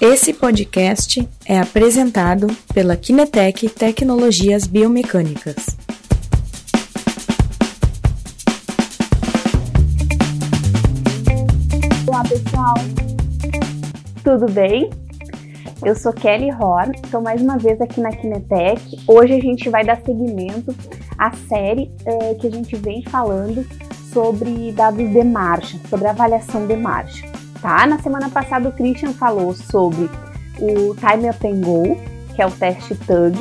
Esse podcast é apresentado pela Kinetec Tecnologias Biomecânicas. Olá pessoal, tudo bem? Eu sou Kelly Horn, estou mais uma vez aqui na Kinetec. Hoje a gente vai dar seguimento à série eh, que a gente vem falando sobre dados de marcha, sobre avaliação de marcha tá? Na semana passada o Christian falou sobre o Time Up and Go, que é o teste TUG,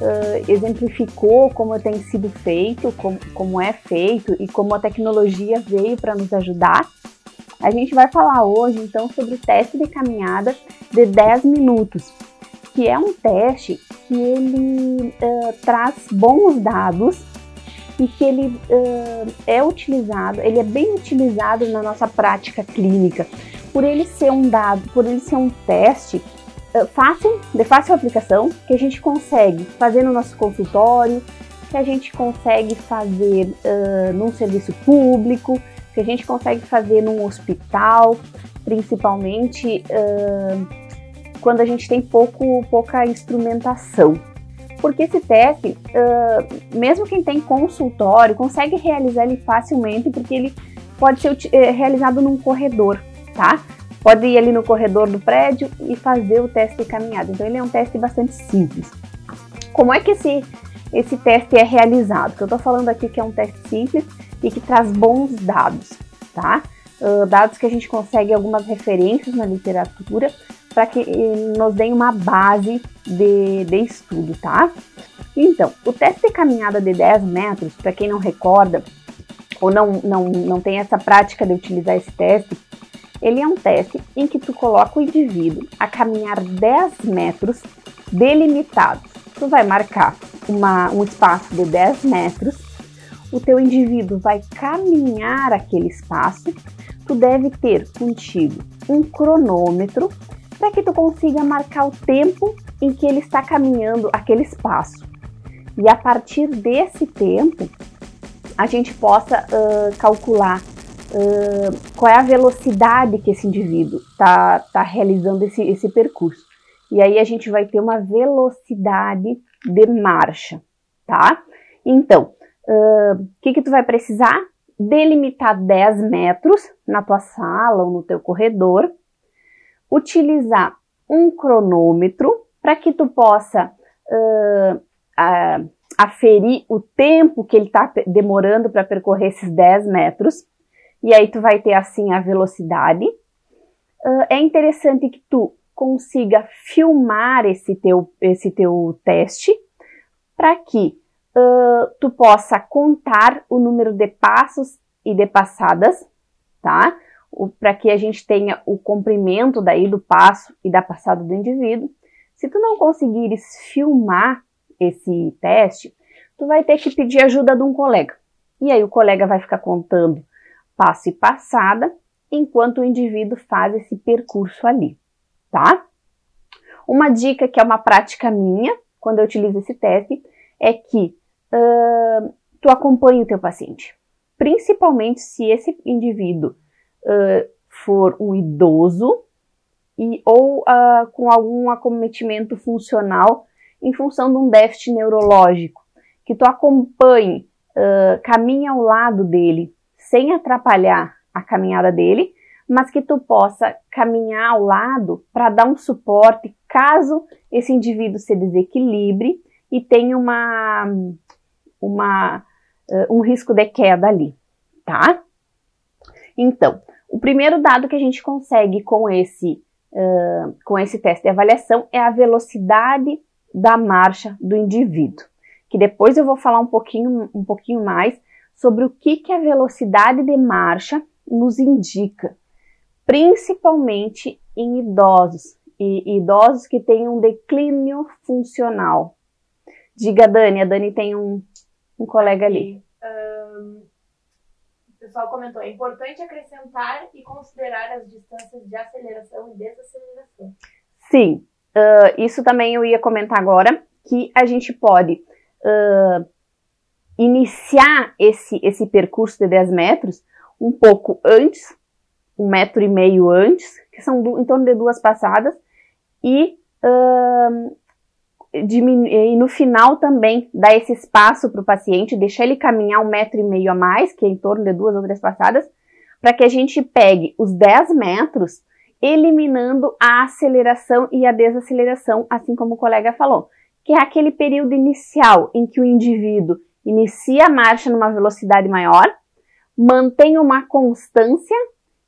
uh, exemplificou como tem sido feito, como, como é feito e como a tecnologia veio para nos ajudar. A gente vai falar hoje então sobre o teste de caminhada de 10 minutos, que é um teste que ele uh, traz bons dados e que ele uh, é utilizado, ele é bem utilizado na nossa prática clínica, por ele ser um dado, por ele ser um teste uh, fácil, de fácil aplicação, que a gente consegue fazer no nosso consultório, que a gente consegue fazer uh, num serviço público, que a gente consegue fazer num hospital, principalmente uh, quando a gente tem pouco, pouca instrumentação. Porque esse teste, uh, mesmo quem tem consultório, consegue realizar ele facilmente, porque ele pode ser uh, realizado num corredor, tá? Pode ir ali no corredor do prédio e fazer o teste de caminhada. Então, ele é um teste bastante simples. Como é que esse, esse teste é realizado? Eu estou falando aqui que é um teste simples e que traz bons dados, tá? Uh, dados que a gente consegue algumas referências na literatura para que nos deem uma base de, de estudo, tá? Então, o teste de caminhada de 10 metros, para quem não recorda ou não, não, não tem essa prática de utilizar esse teste, ele é um teste em que tu coloca o indivíduo a caminhar 10 metros delimitados. Tu vai marcar uma, um espaço de 10 metros, o teu indivíduo vai caminhar aquele espaço, tu deve ter contigo um cronômetro para que tu consiga marcar o tempo em que ele está caminhando aquele espaço. E a partir desse tempo, a gente possa uh, calcular uh, qual é a velocidade que esse indivíduo está tá realizando esse, esse percurso. E aí a gente vai ter uma velocidade de marcha, tá? Então, o uh, que, que tu vai precisar? Delimitar 10 metros na tua sala ou no teu corredor utilizar um cronômetro para que tu possa uh, uh, aferir o tempo que ele está demorando para percorrer esses 10 metros. E aí tu vai ter assim a velocidade. Uh, é interessante que tu consiga filmar esse teu, esse teu teste para que uh, tu possa contar o número de passos e de passadas, tá? Para que a gente tenha o comprimento daí do passo e da passada do indivíduo. Se tu não conseguires filmar esse teste, tu vai ter que pedir ajuda de um colega. E aí o colega vai ficar contando passo e passada enquanto o indivíduo faz esse percurso ali, tá? Uma dica que é uma prática minha quando eu utilizo esse teste é que uh, tu acompanhe o teu paciente, principalmente se esse indivíduo for um idoso e, ou uh, com algum acometimento funcional em função de um déficit neurológico, que tu acompanhe, uh, caminhe ao lado dele, sem atrapalhar a caminhada dele, mas que tu possa caminhar ao lado para dar um suporte caso esse indivíduo se desequilibre e tenha uma, uma, uh, um risco de queda ali, tá? Então, o primeiro dado que a gente consegue com esse, uh, com esse teste de avaliação é a velocidade da marcha do indivíduo, que depois eu vou falar um pouquinho, um pouquinho mais sobre o que, que a velocidade de marcha nos indica, principalmente em idosos, e idosos que têm um declínio funcional. Diga, Dani, a Dani tem um, um colega ali. Um pessoal comentou, é importante acrescentar e considerar as distâncias de aceleração e desaceleração. Sim, uh, isso também eu ia comentar agora, que a gente pode uh, iniciar esse, esse percurso de 10 metros um pouco antes, um metro e meio antes, que são do, em torno de duas passadas, e, uh, e no final também dar esse espaço para o paciente, deixar ele caminhar um metro e meio a mais, que é em torno de duas ou três passadas, para que a gente pegue os 10 metros, eliminando a aceleração e a desaceleração, assim como o colega falou, que é aquele período inicial em que o indivíduo inicia a marcha numa velocidade maior, mantém uma constância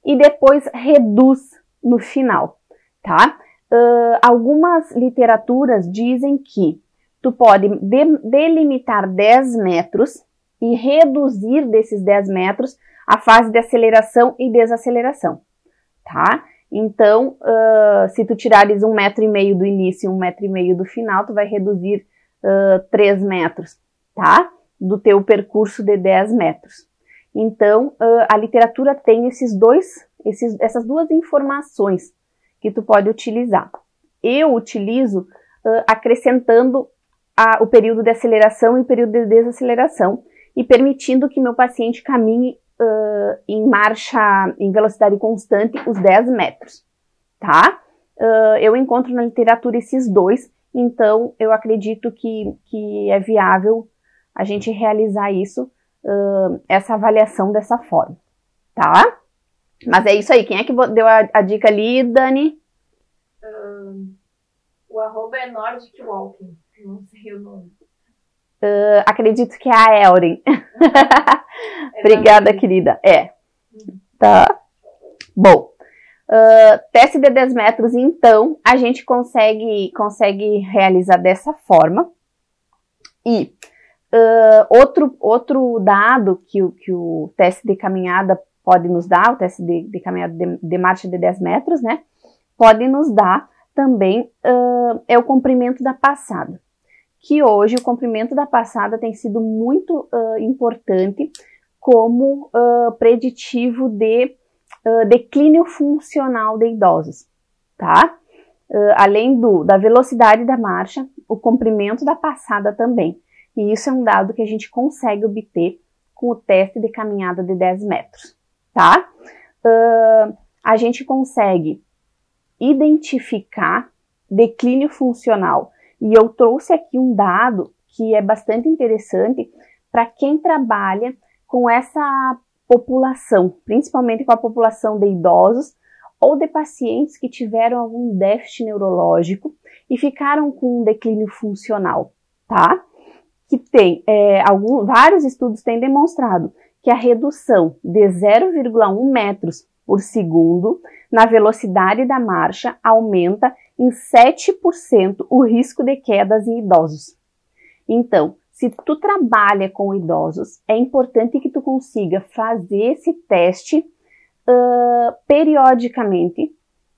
e depois reduz no final, tá? Uh, algumas literaturas dizem que tu pode de delimitar 10 metros e reduzir desses 10 metros a fase de aceleração e desaceleração, tá? Então, uh, se tu tirares um metro e meio do início e um metro e meio do final, tu vai reduzir uh, 3 metros, tá? Do teu percurso de 10 metros. Então, uh, a literatura tem esses dois, esses, essas duas informações que tu pode utilizar. Eu utilizo uh, acrescentando a, o período de aceleração e o período de desaceleração e permitindo que meu paciente caminhe uh, em marcha, em velocidade constante, os 10 metros, tá? eu encontro na literatura esses dois, então eu acredito que, que é viável a gente realizar isso uh, essa avaliação dessa forma, tá? Mas é isso aí. Quem é que deu a, a dica ali, Dani? Um, o arroba é Nordic Walking. Não sei o nome. Uh, acredito que é a Elren. é Obrigada, querida. É. Uhum. Tá. Bom. Uh, teste de 10 metros, então, a gente consegue, consegue realizar dessa forma. E Uh, outro, outro dado que, o, que o teste de caminhada pode nos dar, o teste de, de caminhada de, de, marcha de 10 metros, né? Pode nos dar também uh, é o comprimento da passada. Que hoje o comprimento da passada tem sido muito uh, importante como preditivo de declínio funcional de idosos, tá? além do, da velocidade da marcha, o comprimento da passada também. E isso é um dado que a gente consegue obter com o teste de caminhada de 10 metros, tá? Uh, a gente consegue identificar declínio funcional. E eu trouxe aqui um dado que é bastante interessante para quem trabalha com essa população, principalmente com a população de idosos ou de pacientes que tiveram algum déficit neurológico e ficaram com um declínio funcional, tá? que tem é, algum, vários estudos têm demonstrado que a redução de 0,1 metros por segundo na velocidade da marcha aumenta em 7% o risco de quedas em idosos. Então, se tu trabalha com idosos, é importante que tu consiga fazer esse teste uh, periodicamente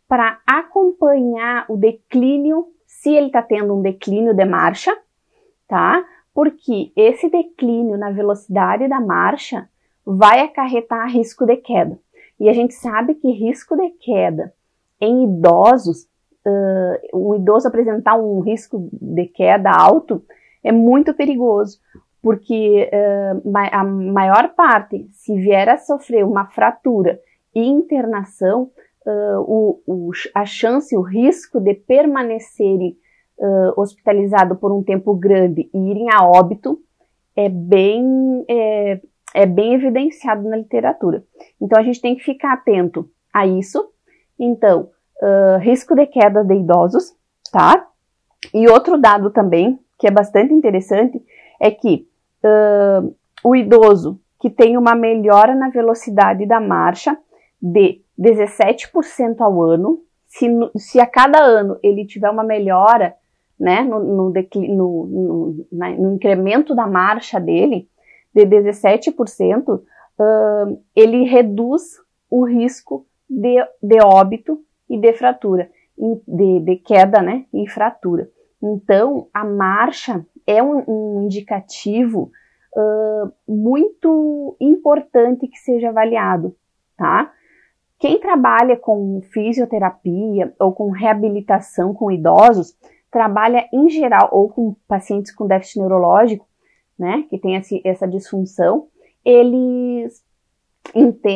para acompanhar o declínio, se ele está tendo um declínio de marcha, tá? porque esse declínio na velocidade da marcha vai acarretar risco de queda. E a gente sabe que risco de queda em idosos, uh, um idoso apresentar um risco de queda alto é muito perigoso, porque uh, a maior parte, se vier a sofrer uma fratura e internação, uh, o, o, a chance, o risco de permanecerem uh, hospitalizado por um tempo grande e irem a óbito é bem, é, é bem evidenciado na literatura. Então a gente tem que ficar atento a isso. Então, uh, risco de queda de idosos, tá? E outro dado também, que é bastante interessante, é que uh, o idoso que tem uma melhora na velocidade da marcha de 17% ao ano, se, se a cada ano ele tiver uma melhora né, no, no, no, no, incremento da marcha dele, de 17%, uh, ele reduz o risco de, de óbito e de fratura, de, de queda né, e fratura. Então, a marcha é um, um indicativo uh, muito importante que seja avaliado, tá? Quem trabalha com fisioterapia ou com reabilitação com idosos trabalha em geral ou com pacientes com déficit neurológico, né, que tem esse, essa disfunção, eles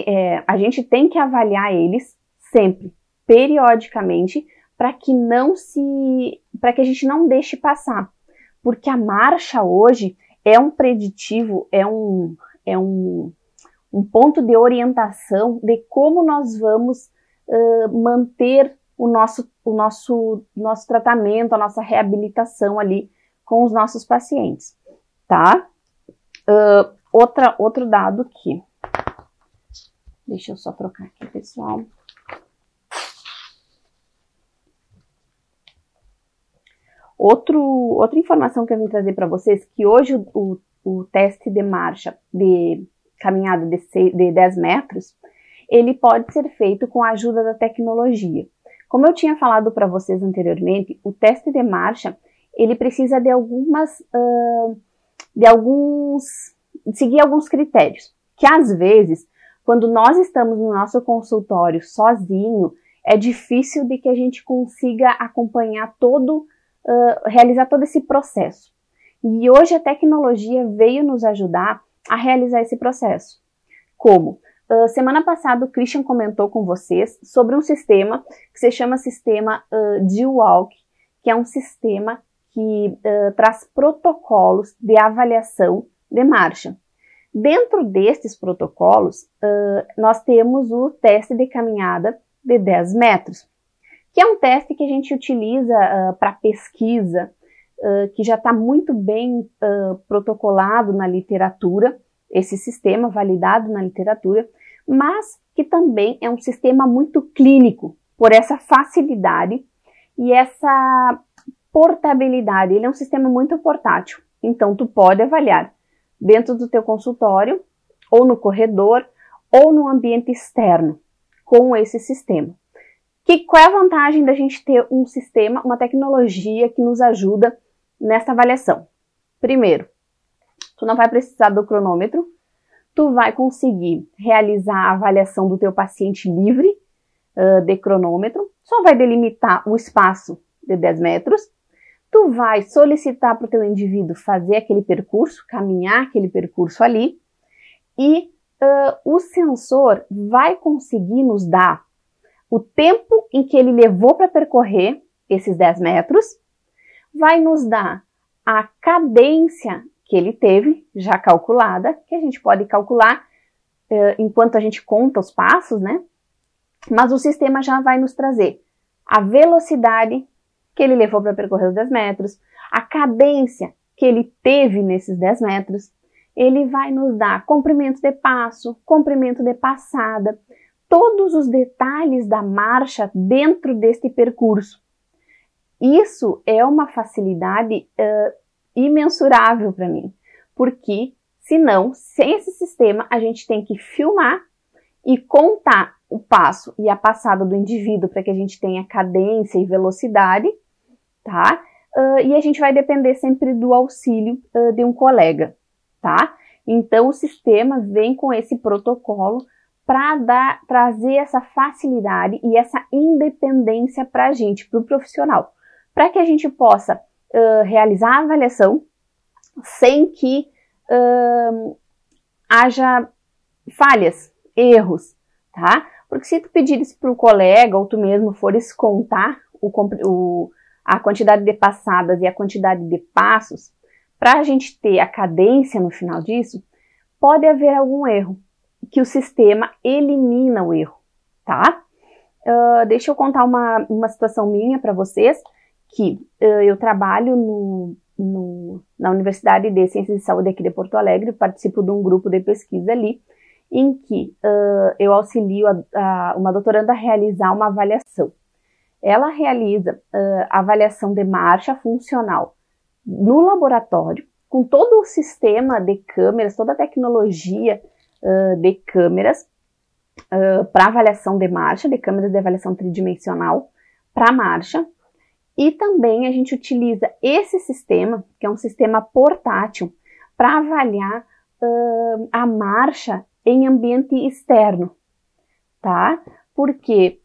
é, a gente tem que avaliar eles sempre, periodicamente, para que não se, para que a gente não deixe passar, porque a marcha hoje é um preditivo, é um, é um, um ponto de orientação de como nós vamos uh, manter o nosso, o nosso, nosso tratamento, a nossa reabilitação ali com os nossos pacientes, tá? Uh, outra, outro dado aqui. Deixa eu só trocar aqui, pessoal. Outro, outra informação que eu vim trazer para vocês, que hoje o, o, teste de marcha de caminhada de, seis, de 10 metros, ele pode ser feito com a ajuda da tecnologia. Como eu tinha falado para vocês anteriormente, o teste de marcha, ele precisa de algumas, uh, de alguns, de seguir alguns critérios, que às vezes, quando nós estamos no nosso consultório sozinho, é difícil de que a gente consiga acompanhar todo realizar todo esse processo. E hoje a tecnologia veio nos ajudar a realizar esse processo. Como? Uh, semana passada o Christian comentou com vocês sobre um sistema que se chama sistema uh, D-Walk, que é um sistema que uh, traz protocolos de avaliação de marcha. Dentro destes protocolos, uh, nós temos o teste de caminhada de 10 metros que é um teste que a gente utiliza uh, para pesquisa, uh, que já está muito bem protocolado na literatura, esse sistema validado na literatura, mas que também é um sistema muito clínico, por essa facilidade e essa portabilidade. Ele é um sistema muito portátil, então tu pode avaliar dentro do teu consultório, ou no corredor, ou no ambiente externo com esse sistema. Que, qual é a vantagem da gente ter um sistema, uma tecnologia que nos ajuda nessa avaliação? Primeiro, tu não vai precisar do cronômetro, tu vai conseguir realizar a avaliação do teu paciente livre uh, de cronômetro, só vai delimitar o espaço de 10 metros, tu vai solicitar para o teu indivíduo fazer aquele percurso, caminhar aquele percurso ali, e uh, o sensor vai conseguir nos dar o tempo em que ele levou para percorrer esses 10 metros, vai nos dar a cadência que ele teve, já calculada, que a gente pode calcular uh, enquanto a gente conta os passos, né? Mas o sistema já vai nos trazer a velocidade que ele levou para percorrer os 10 metros, a cadência que ele teve nesses 10 metros, ele vai nos dar comprimento de passo, comprimento de passada, todos os detalhes da marcha dentro deste percurso. Isso é uma facilidade uh, imensurável para mim, porque senão, sem esse sistema, a gente tem que filmar e contar o passo e a passada do indivíduo para que a gente tenha cadência e velocidade, tá? Uh, e a gente vai depender sempre do auxílio uh, de um colega, tá? Então o sistema vem com esse protocolo para trazer essa facilidade e essa independência para a gente, para o profissional, para que a gente possa uh, realizar a avaliação sem que haja falhas, erros, tá? Porque se tu pedires para o colega ou tu mesmo fores contar o, o, a quantidade de passadas e a quantidade de passos, para a gente ter a cadência no final disso, pode haver algum erro que o sistema elimina o erro, tá? Uh, deixa eu contar uma, uma situação minha para vocês, que uh, eu trabalho no, no, na Universidade de Ciências de Saúde aqui de Porto Alegre, participo de um grupo de pesquisa ali, em que uh, eu auxilio a, a, uma doutoranda a realizar uma avaliação. Ela realiza a avaliação de marcha funcional no laboratório, com todo o sistema de câmeras, toda a tecnologia uh, de câmeras uh, para avaliação de marcha, de câmeras de avaliação tridimensional para marcha. E também a gente utiliza esse sistema, que é um sistema portátil, para avaliar uh, a marcha em ambiente externo, tá? Por quê?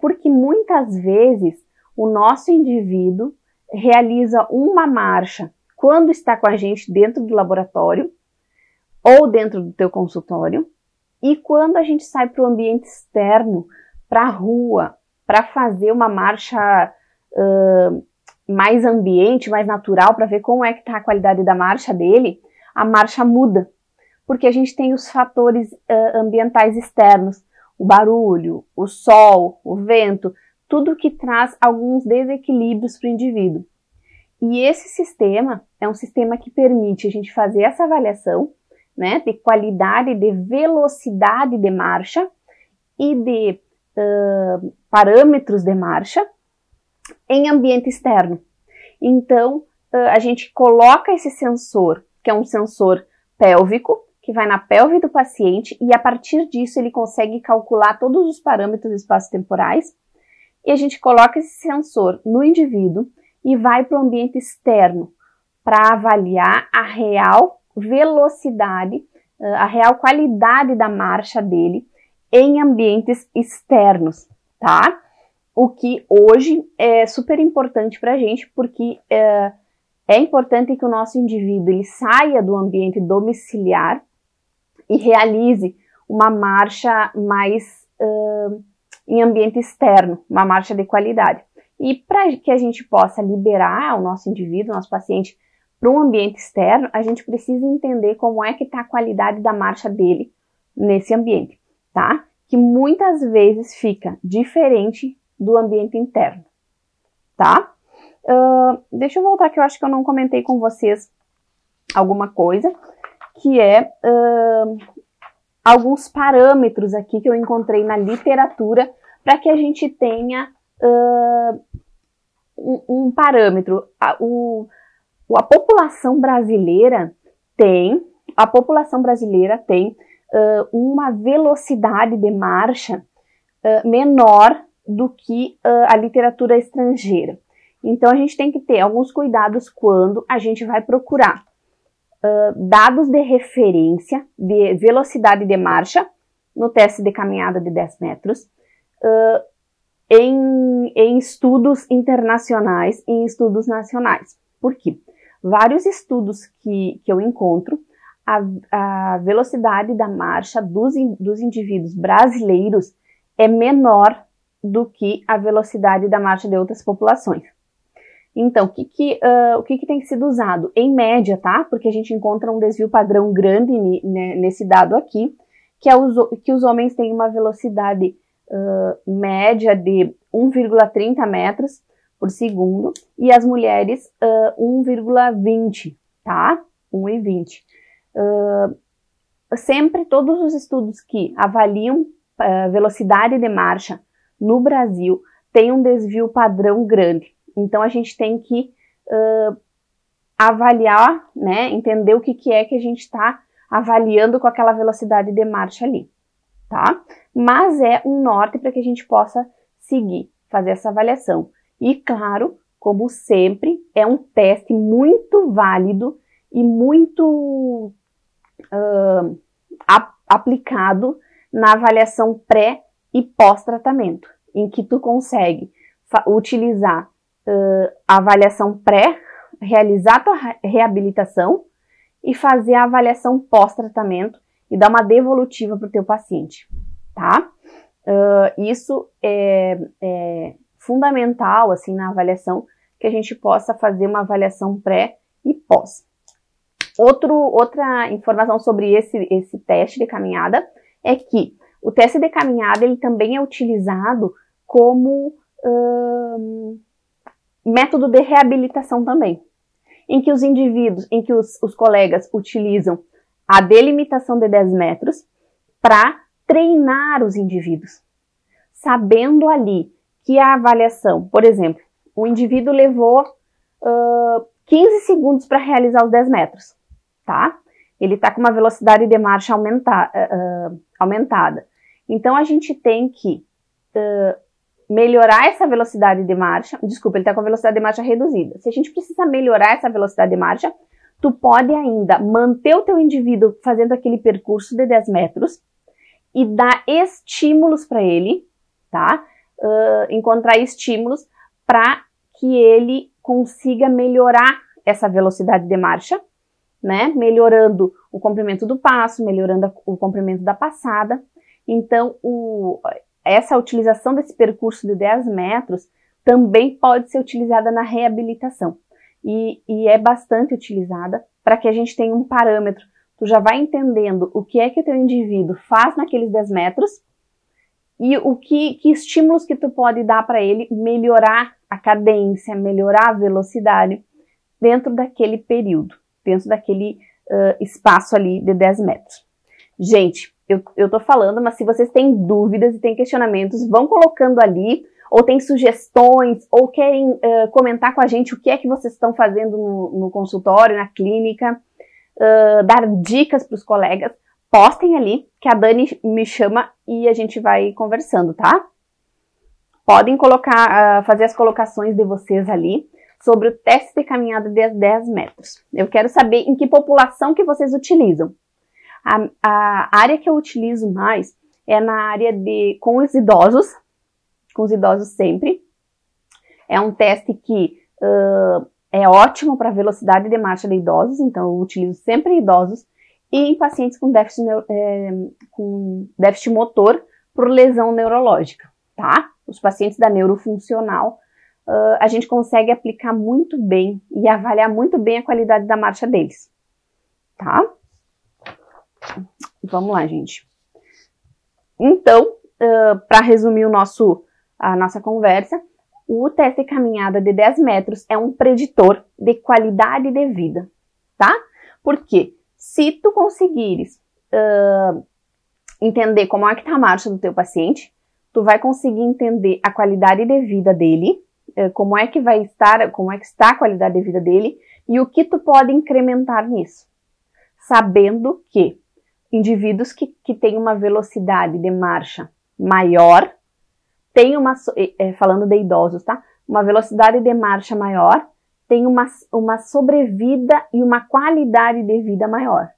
Porque muitas vezes o nosso indivíduo realiza uma marcha quando está com a gente dentro do laboratório ou dentro do teu consultório. E quando a gente sai para o ambiente externo, para a rua, para fazer uma marcha uh, mais ambiente, mais natural, para ver como é que está a qualidade da marcha dele, a marcha muda, porque a gente tem os fatores uh, ambientais externos, o barulho, o sol, o vento, tudo que traz alguns desequilíbrios para o indivíduo. E esse sistema é um sistema que permite a gente fazer essa avaliação, né, de qualidade, de velocidade de marcha e de uh, parâmetros de marcha em ambiente externo. Então, uh, a gente coloca esse sensor, que é um sensor pélvico, que vai na pelve do paciente e a partir disso ele consegue calcular todos os parâmetros espaço-temporais e a gente coloca esse sensor no indivíduo e vai para o ambiente externo para avaliar a real velocidade, a real qualidade da marcha dele em ambientes externos, tá? O que hoje é super importante para a gente, porque é, é importante que o nosso indivíduo ele saia do ambiente domiciliar e realize uma marcha mais uh, em ambiente externo, uma marcha de qualidade. E para que a gente possa liberar o nosso indivíduo, o nosso paciente, para um ambiente externo, a gente precisa entender como é que está a qualidade da marcha dele nesse ambiente, tá? Que muitas vezes fica diferente do ambiente interno, tá? Uh, deixa eu voltar que eu acho que eu não comentei com vocês alguma coisa que é uh, alguns parâmetros aqui que eu encontrei na literatura para que a gente tenha uh, um, um, parâmetro. A, o, a população brasileira tem, a população brasileira tem uh, uma velocidade de marcha menor do que a literatura estrangeira. Então a gente tem que ter alguns cuidados quando a gente vai procurar uh, dados de referência de velocidade de marcha no teste de caminhada de 10 metros, uh, em, em, estudos internacionais e em estudos nacionais. Por quê? Vários estudos que, que eu encontro, a, a velocidade da marcha dos, dos indivíduos brasileiros é menor do que a velocidade da marcha de outras populações. Então, o que, que, uh, o que, que tem sido usado? Em média, tá? Porque a gente encontra um desvio padrão grande nesse dado aqui, que, é os, que os homens têm uma velocidade uh, média de 1,30 metros por segundo e as mulheres uh, 1,20, tá? 1,20. Uh, sempre todos os estudos que avaliam uh, velocidade de marcha no Brasil têm um desvio padrão grande. Então a gente tem que uh, avaliar, né, entender o que, que é que a gente está avaliando com aquela velocidade de marcha ali, tá? Mas é um norte para que a gente possa seguir, fazer essa avaliação. E claro, como sempre, é um teste muito válido e muito uh, aplicado na avaliação pré e pós-tratamento, em que tu consegue utilizar uh, a avaliação pré, realizar a tua reabilitação e fazer a avaliação pós-tratamento e dar uma devolutiva para o teu paciente, tá? Uh, isso é, é, fundamental, assim, na avaliação, que a gente possa fazer uma avaliação pré e pós. Outro, outra informação sobre esse, esse teste de caminhada é que o teste de caminhada ele também é utilizado como uh, método de reabilitação também, em que os indivíduos, em que os, os colegas utilizam a delimitação de 10 metros para treinar os indivíduos, sabendo ali que a avaliação, por exemplo, o indivíduo levou uh, 15 segundos para realizar os 10 metros, tá? Ele está com uma velocidade de marcha aumenta, uh, aumentada. Então a gente tem que uh, melhorar essa velocidade de marcha, desculpa, ele está com a velocidade de marcha reduzida. Se a gente precisa melhorar essa velocidade de marcha, tu pode ainda manter o teu indivíduo fazendo aquele percurso de 10 metros e dar estímulos para ele, tá? Uh, encontrar estímulos para que ele consiga melhorar essa velocidade de marcha, né? Melhorando o comprimento do passo, melhorando o comprimento da passada. Então, o, essa utilização desse percurso de 10 metros também pode ser utilizada na reabilitação. E, e é bastante utilizada para que a gente tenha um parâmetro. Tu já vai entendendo o que é que o teu indivíduo faz naqueles 10 metros e o que, que estímulos que tu pode dar para ele melhorar a cadência, melhorar a velocidade dentro daquele período, dentro daquele uh, espaço ali de 10 metros. Gente, eu, eu tô falando, mas se vocês têm dúvidas e têm questionamentos, vão colocando ali, ou tem sugestões, ou querem uh, comentar com a gente o que é que vocês estão fazendo no, no consultório, na clínica, uh, dar dicas para os colegas, postem ali, que a Dani me chama e a gente vai conversando, tá? Podem colocar, uh, fazer as colocações de vocês ali sobre o teste de caminhada de 10 metros. Eu quero saber em que população que vocês utilizam. A, a área que eu utilizo mais é na área de com os idosos, com os idosos sempre. É um teste que uh, é ótimo para velocidade de marcha de idosos, então eu utilizo sempre idosos e em pacientes com déficit, é, com déficit motor por lesão neurológica, tá? Os pacientes da neurofuncional, uh, a gente consegue aplicar muito bem e avaliar muito bem a qualidade da marcha deles, tá? Vamos lá, gente. Então, uh, para resumir o nosso, a nossa conversa, o teste caminhada de 10 metros é um preditor de qualidade de vida, tá? Por quê? Se tu conseguires uh, entender como é que tá a marcha do teu paciente, tu vai conseguir entender a qualidade de vida dele, uh, como é que vai estar, como é que está a qualidade de vida dele e o que tu pode incrementar nisso. Sabendo que indivíduos que, que têm uma velocidade de marcha maior, têm uma, é, falando de idosos, tá? Uma velocidade de marcha maior, tem uma, uma sobrevida e uma qualidade de vida maior.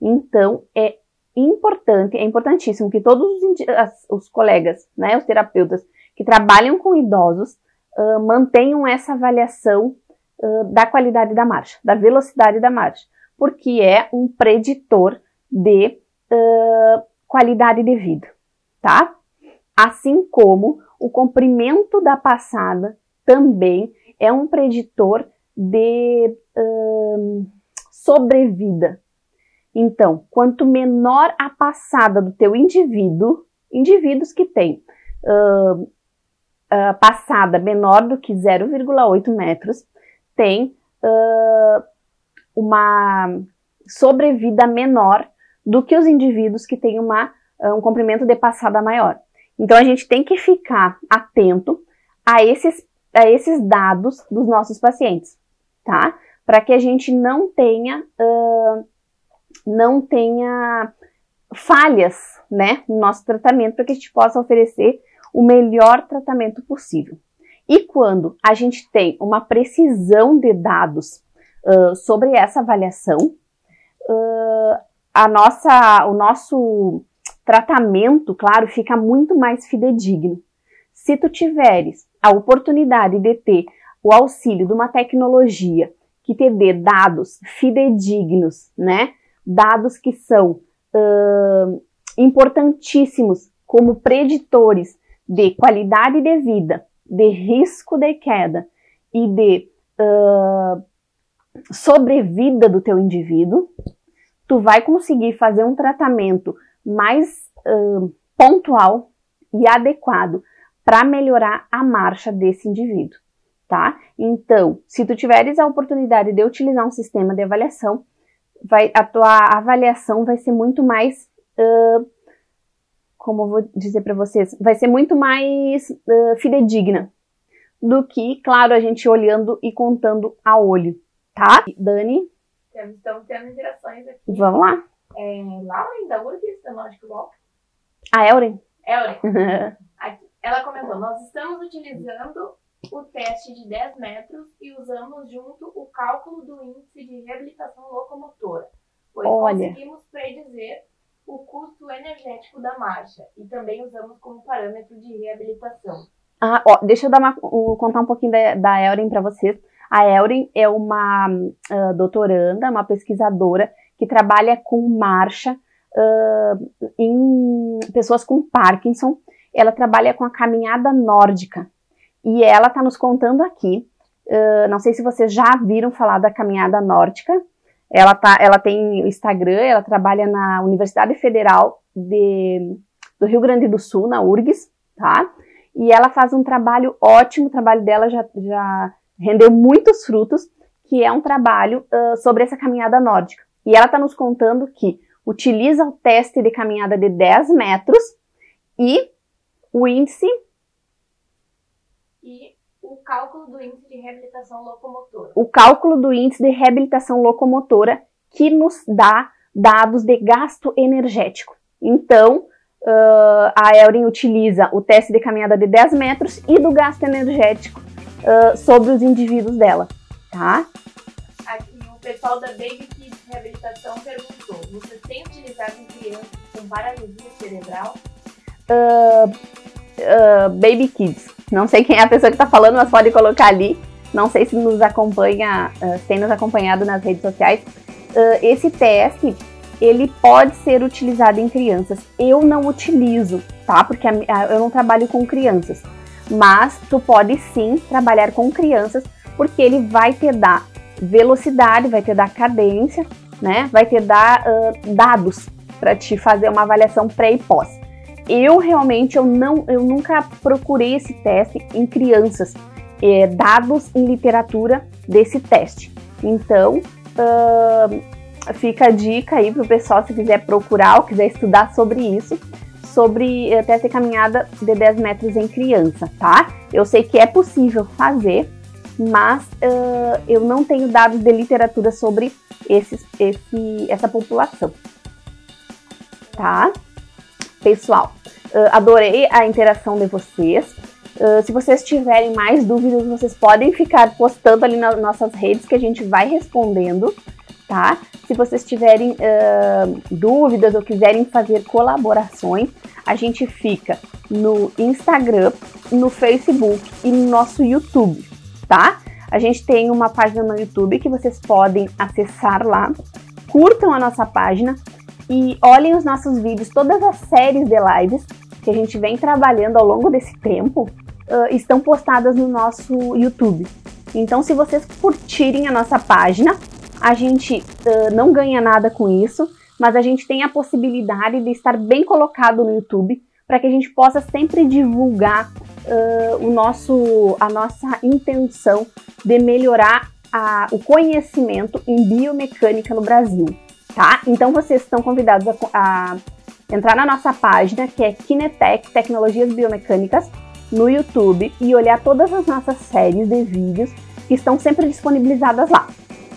Então, é importante, é importantíssimo que todos os, os colegas, né, os terapeutas que trabalham com idosos, uh, mantenham essa avaliação uh, da qualidade da marcha, da velocidade da marcha, porque é um preditor de uh, qualidade de vida, tá? Assim como o comprimento da passada também é um preditor de uh, sobrevida. Então, quanto menor a passada do teu indivíduo, indivíduos que têm uh, uh, passada menor do que 0,8 metros, tem uma sobrevida menor do que os indivíduos que têm uma, ah, um comprimento de passada maior. Então a gente tem que ficar atento a esses, a esses dados dos nossos pacientes, tá? Para que a gente não tenha, uh, não tenha falhas, né, no nosso tratamento, para que a gente possa oferecer o melhor tratamento possível. E quando a gente tem uma precisão de dados uh, sobre essa avaliação, uh, a nossa, o nosso tratamento, claro, fica muito mais fidedigno. Se tu tiveres a oportunidade de ter o auxílio de uma tecnologia que te dê dados fidedignos, né? Dados que são uh, importantíssimos como preditores de qualidade de vida, de risco de queda e de uh, sobrevida do teu indivíduo, tu vai conseguir fazer um tratamento mais uh, pontual e adequado para melhorar a marcha desse indivíduo, tá? Então, se tu tiveres a oportunidade de utilizar um sistema de avaliação, vai, a tua avaliação vai ser muito mais, uh, como eu vou dizer para vocês, vai ser muito mais uh, fidedigna do que, claro, a gente olhando e contando a olho, tá? Dani? Estamos tendo interações aqui. Vamos lá. É, Lauren, da URGS, da Nordic Walk. A Elren? Elren. ela comentou, nós estamos utilizando o teste de 10 metros e usamos junto o cálculo do índice de reabilitação locomotora, pois Olha. conseguimos predizer o custo energético da marcha e também usamos como parâmetro de reabilitação. Ah, ó, deixa eu uma, contar um pouquinho da, da Elren para vocês. A Elrin é uma uh, doutoranda, uma pesquisadora que trabalha com marcha uh, em pessoas com Parkinson. ela trabalha com a caminhada nórdica. E ela está nos contando aqui, uh, não sei se vocês já viram falar da caminhada nórdica, ela, tá, ela tem Instagram, ela trabalha na Universidade Federal de, do Rio Grande do Sul, na URGS, tá? E ela faz um trabalho ótimo, o trabalho dela já, já rendeu muitos frutos, que é um trabalho uh, sobre essa caminhada nórdica. E ela está nos contando que utiliza o teste de caminhada de 10 metros e o índice. E o cálculo do índice de reabilitação locomotora. O cálculo do índice de reabilitação locomotora que nos dá dados de gasto energético. Então, uh, a Elrin utiliza o teste de caminhada de 10 metros e do gasto energético uh, sobre os indivíduos dela, tá? Aqui o pessoal da Baby Kids Reabilitação perguntou: você tem utilizado em crianças com paralisia cerebral? Uh, Baby Kids. Não sei quem é a pessoa que está falando, mas pode colocar ali. Não sei se nos acompanha, uh, tem nos acompanhado nas redes sociais. Uh, esse teste, ele pode ser utilizado em crianças. Eu não utilizo, tá? Porque a, a, eu não trabalho com crianças. Mas tu pode sim trabalhar com crianças, porque ele vai te dar velocidade, vai te dar cadência, né? Vai te dar uh, dados para te fazer uma avaliação pré e pós. Eu realmente eu não, eu nunca procurei esse teste em crianças, é, dados em literatura desse teste. Então, uh, fica a dica aí para o pessoal se quiser procurar ou quiser estudar sobre isso, sobre teste de caminhada de 10 metros em criança, tá? Eu sei que é possível fazer, mas uh, eu não tenho dados de literatura sobre esse, essa população, tá? pessoal. Uh, adorei a interação de vocês. Uh, se vocês tiverem mais dúvidas, vocês podem ficar postando ali nas nossas redes que a gente vai respondendo, tá? Se vocês tiverem uh, dúvidas ou quiserem fazer colaborações, a gente fica no Instagram, no Facebook e no nosso YouTube, tá? A gente tem uma página no YouTube que vocês podem acessar lá. Curtam a nossa página, e olhem os nossos vídeos, todas as séries de lives que a gente vem trabalhando ao longo desse tempo uh, estão postadas no nosso YouTube. Então, se vocês curtirem a nossa página, a gente uh, não ganha nada com isso, mas a gente tem a possibilidade de estar bem colocado no YouTube para que a gente possa sempre divulgar uh, o nosso, a nossa intenção de melhorar a, o conhecimento em biomecânica no Brasil tá? Então vocês estão convidados a, a entrar na nossa página, que é Kinetec Tecnologias Biomecânicas, no YouTube e olhar todas as nossas séries de vídeos que estão sempre disponibilizadas lá,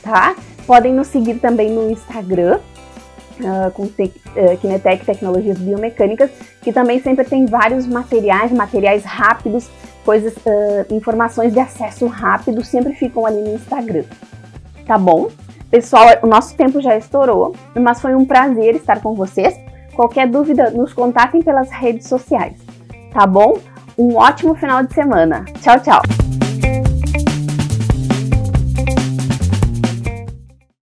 tá? Podem nos seguir também no Instagram, uh, com te, uh, Kinetec Tecnologias Biomecânicas, que também sempre tem vários materiais, materiais rápidos, coisas, uh, informações de acesso rápido, sempre ficam ali no Instagram, tá bom? Pessoal, o nosso tempo já estourou, mas foi um prazer estar com vocês. Qualquer dúvida, nos contatem pelas redes sociais, tá bom? Um ótimo final de semana. Tchau, tchau!